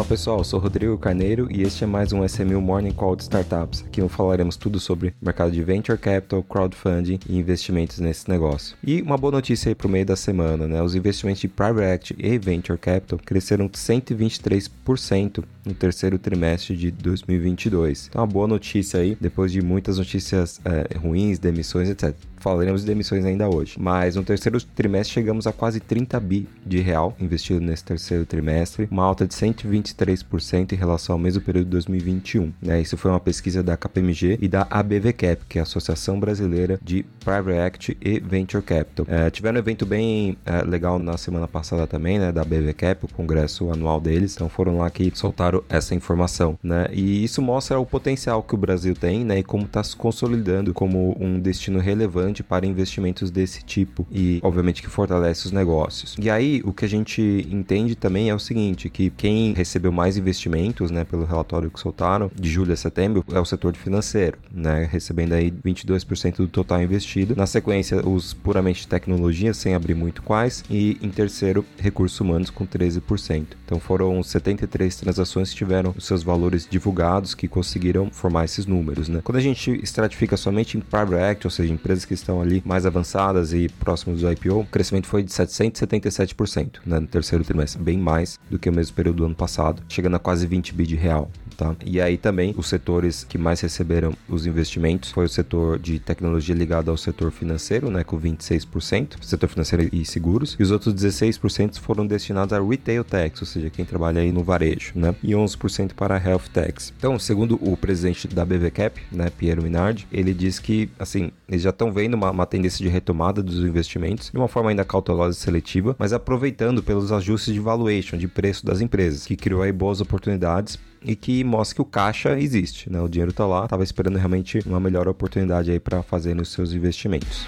Olá pessoal, sou Rodrigo Carneiro e este é mais um SMU Morning Call de Startups. Aqui falaremos tudo sobre mercado de Venture Capital, crowdfunding e investimentos nesse negócio. E uma boa notícia aí para o meio da semana, né? Os investimentos de Private Equity e Venture Capital cresceram 123% no terceiro trimestre de 2022. Então, uma boa notícia aí, depois de muitas notícias é, ruins, demissões, etc. Falaremos de demissões ainda hoje. Mas no terceiro trimestre chegamos a quase 30 bi de real investido nesse terceiro trimestre, uma alta de 123% em relação ao mesmo período de 2021. Né? Isso foi uma pesquisa da KPMG e da ABVCap, que é a Associação Brasileira de Private Equity e Venture Capital. É, tiveram um evento bem é, legal na semana passada também, né, da ABVCap, o congresso anual deles. Então foram lá que soltaram essa informação, né? E isso mostra o potencial que o Brasil tem, né, e como está se consolidando como um destino relevante relevante para investimentos desse tipo e, obviamente, que fortalece os negócios. E aí, o que a gente entende também é o seguinte, que quem recebeu mais investimentos, né, pelo relatório que soltaram, de julho a setembro, é o setor financeiro, né, recebendo aí 22% do total investido. Na sequência, os puramente tecnologia, sem abrir muito quais, e em terceiro, recursos humanos com 13%. Então foram 73 transações que tiveram os seus valores divulgados que conseguiram formar esses números, né? Quando a gente estratifica somente em private equity, ou seja, empresas que estão ali mais avançadas e próximos do IPO, o crescimento foi de 777% né, no terceiro trimestre, bem mais do que o mesmo período do ano passado, chegando a quase 20 bi de real. Tá? E aí também os setores que mais receberam os investimentos foi o setor de tecnologia ligado ao setor financeiro, né, com 26%, setor financeiro e seguros, e os outros 16% foram destinados a retail techs, ou seja, quem trabalha aí no varejo, né, e 11% para health techs. Então, segundo o presidente da BVCap, né, Piero Minardi, ele diz que assim, eles já estão vendo uma, uma tendência de retomada dos investimentos de uma forma ainda cautelosa e seletiva, mas aproveitando pelos ajustes de valuation, de preço das empresas, que criou aí boas oportunidades e que mostra que o caixa existe, né? O dinheiro está lá, estava esperando realmente uma melhor oportunidade aí para fazer nos seus investimentos.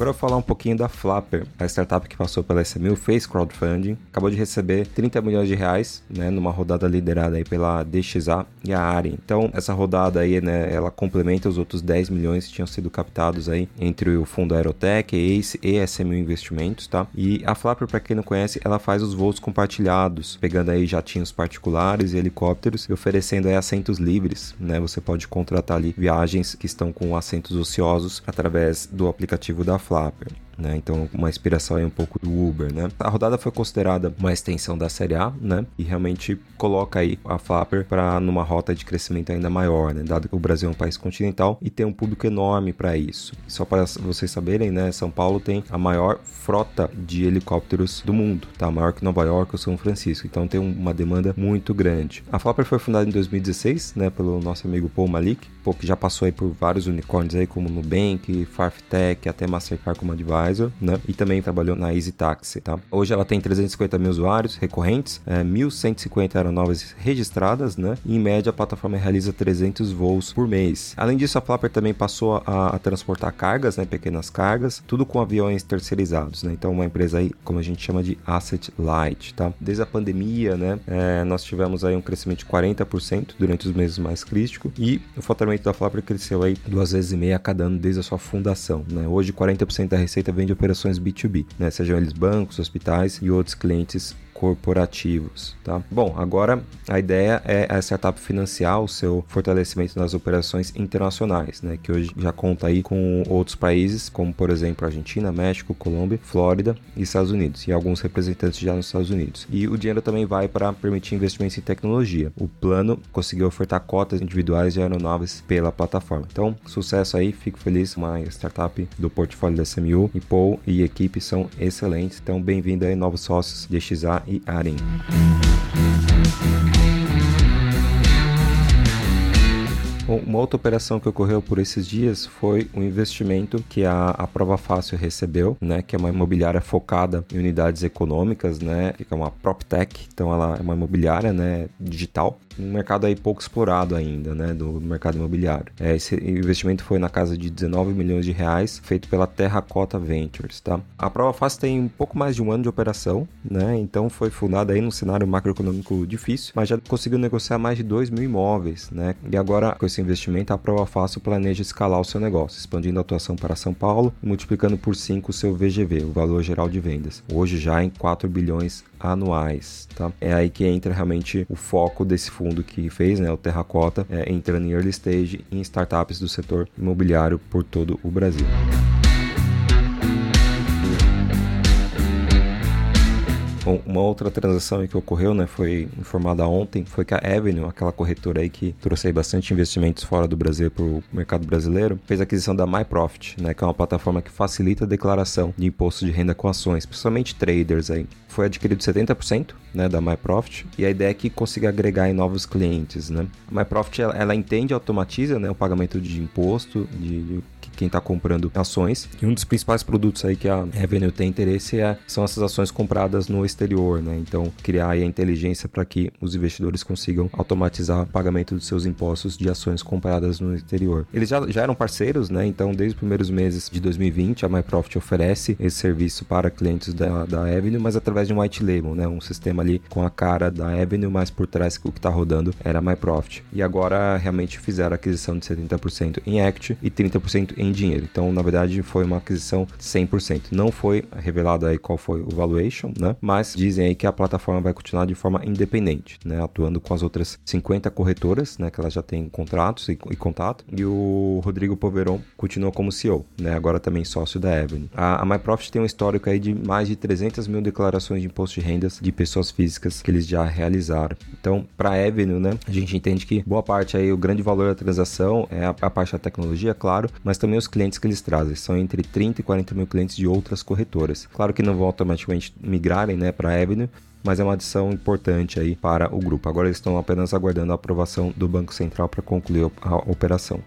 Agora eu vou falar um pouquinho da Flapper, a startup que passou pela SMU, fez crowdfunding, acabou de receber 30 milhões de reais, né, numa rodada liderada aí pela DXA e a Ari. Então, essa rodada aí, né, ela complementa os outros 10 milhões que tinham sido captados aí entre o fundo Aerotech, Ace e SMU Investimentos, tá? E a Flapper, para quem não conhece, ela faz os voos compartilhados, pegando aí jatinhos particulares e helicópteros e oferecendo aí assentos livres, né? Você pode contratar ali viagens que estão com assentos ociosos através do aplicativo da Flapper Flapper. Né? Então, uma inspiração aí um pouco do Uber, né? A rodada foi considerada uma extensão da Série A, né? E realmente coloca aí a Flapper para numa rota de crescimento ainda maior, né? Dado que o Brasil é um país continental e tem um público enorme para isso. Só para vocês saberem, né? São Paulo tem a maior frota de helicópteros do mundo, tá? Maior que Nova York ou São Francisco. Então tem uma demanda muito grande. A Flapper foi fundada em 2016, né? Pelo nosso amigo Paul Malik, que já passou aí por vários unicórnios aí, como Nubank, Farftech, até Mastercard como advisor né? E também trabalhou na Easy Taxi, tá? Hoje ela tem 350 mil usuários recorrentes, é, 1.150 aeronaves registradas, né? E em média a plataforma realiza 300 voos por mês. Além disso, a Flapper também passou a, a transportar cargas, né? Pequenas cargas, tudo com aviões terceirizados, né? Então uma empresa aí, como a gente chama de asset light, tá? Desde a pandemia, né? É, nós tivemos aí um crescimento de 40% durante os meses mais críticos e o faturamento da Flapper cresceu aí duas vezes e meia a cada ano desde a sua fundação, né? Hoje 40% da receita vem de operações B2B, né? Sejam eles bancos, hospitais e outros clientes corporativos, tá? Bom, agora a ideia é a startup financiar o seu fortalecimento nas operações internacionais, né? Que hoje já conta aí com outros países, como por exemplo Argentina, México, Colômbia, Flórida e Estados Unidos, e alguns representantes já nos Estados Unidos. E o dinheiro também vai para permitir investimentos em tecnologia. O plano conseguiu ofertar cotas individuais de aeronaves pela plataforma. Então, sucesso aí, fico feliz. Uma startup do portfólio da SMU e Paul e equipe são excelentes. Então, bem-vindo aí, novos sócios de XA e Aren. Uma outra operação que ocorreu por esses dias foi o um investimento que a, a Prova Fácil recebeu, né, que é uma imobiliária focada em unidades econômicas, né, que é uma PropTech, então ela é uma imobiliária, né, digital, um mercado aí pouco explorado ainda, né, do mercado imobiliário. É, esse investimento foi na casa de 19 milhões de reais, feito pela Terracota Ventures, tá? A Prova Fácil tem um pouco mais de um ano de operação, né? Então foi fundada aí num cenário macroeconômico difícil, mas já conseguiu negociar mais de 2 mil imóveis, né? E agora com esse investimento a Prova Fácil planeja escalar o seu negócio, expandindo a atuação para São Paulo multiplicando por 5 o seu VGV, o valor geral de vendas. Hoje já em 4 bilhões anuais, tá? É aí que entra realmente o foco desse fundo que fez, né, o Terracota, é, entrando em early stage em startups do setor imobiliário por todo o Brasil. Uma outra transação que ocorreu, né, foi informada ontem, foi que a Avenue, aquela corretora aí que trouxe aí bastante investimentos fora do Brasil para o mercado brasileiro, fez a aquisição da MyProfit, né, que é uma plataforma que facilita a declaração de imposto de renda com ações, principalmente traders aí. Foi adquirido 70% né, da MyProfit e a ideia é que consiga agregar em novos clientes, né. A MyProfit, ela, ela entende e automatiza, né, o pagamento de imposto, de, de quem está comprando ações. E um dos principais produtos aí que a Revenue tem interesse é, são essas ações compradas no exterior, né? Então, criar a inteligência para que os investidores consigam automatizar o pagamento dos seus impostos de ações compradas no exterior. Eles já, já eram parceiros, né? Então, desde os primeiros meses de 2020, a MyProfit oferece esse serviço para clientes da, da Avenue, mas através de um white label, né? Um sistema ali com a cara da Avenue, mas por trás o que está rodando era a MyProfit. E agora realmente fizeram a aquisição de 70% em equity e 30% em em dinheiro. Então, na verdade, foi uma aquisição 100%. Não foi revelado aí qual foi o valuation, né? Mas dizem aí que a plataforma vai continuar de forma independente, né? Atuando com as outras 50 corretoras, né? Que ela já tem contratos e, e contato. E o Rodrigo Poveron continua como CEO, né? Agora também sócio da Avenue. A, a MyProfit tem um histórico aí de mais de 300 mil declarações de imposto de rendas de pessoas físicas que eles já realizaram. Então, para a Avenue, né? A gente entende que boa parte aí, o grande valor da transação é a, a parte da tecnologia, claro, mas também os clientes que eles trazem. São entre 30 e 40 mil clientes de outras corretoras. Claro que não vão automaticamente migrarem né, para a Avenue, mas é uma adição importante aí para o grupo. Agora eles estão apenas aguardando a aprovação do Banco Central para concluir a operação.